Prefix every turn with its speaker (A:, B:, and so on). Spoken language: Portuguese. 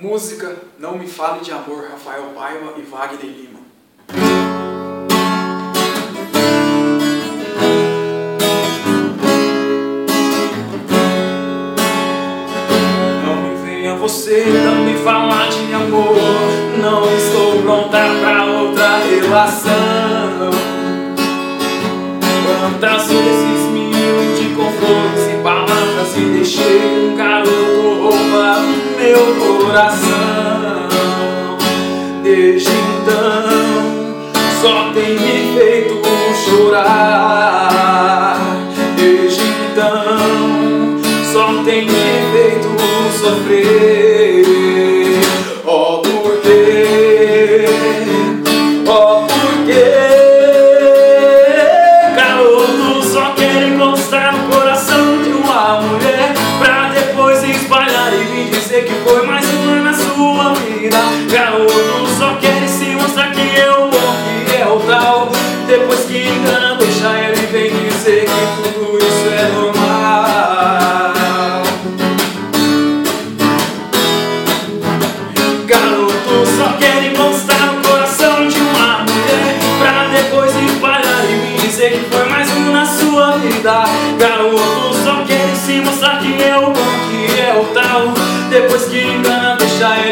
A: Música Não Me Fale de Amor, Rafael Paiva e Wagner Lima.
B: Não me venha você não me falar de amor. Não estou pronta pra outra relação. Quantas vezes me flores e palavras E deixei um garoto roubar meu coração Desde então só tem me feito chorar Desde então só tem me feito sofrer Oh, por quê? Oh, por quê? Que foi mais uma na sua vida. Garoto só quer se mostrar que é o que é o tal. Depois que engana, deixa ele vem dizer que tudo isso é normal. Garoto só quer encostar no coração de uma mulher. Pra depois espalhar e me dizer que foi mais um na sua vida. Garoto Depois que engana, deixa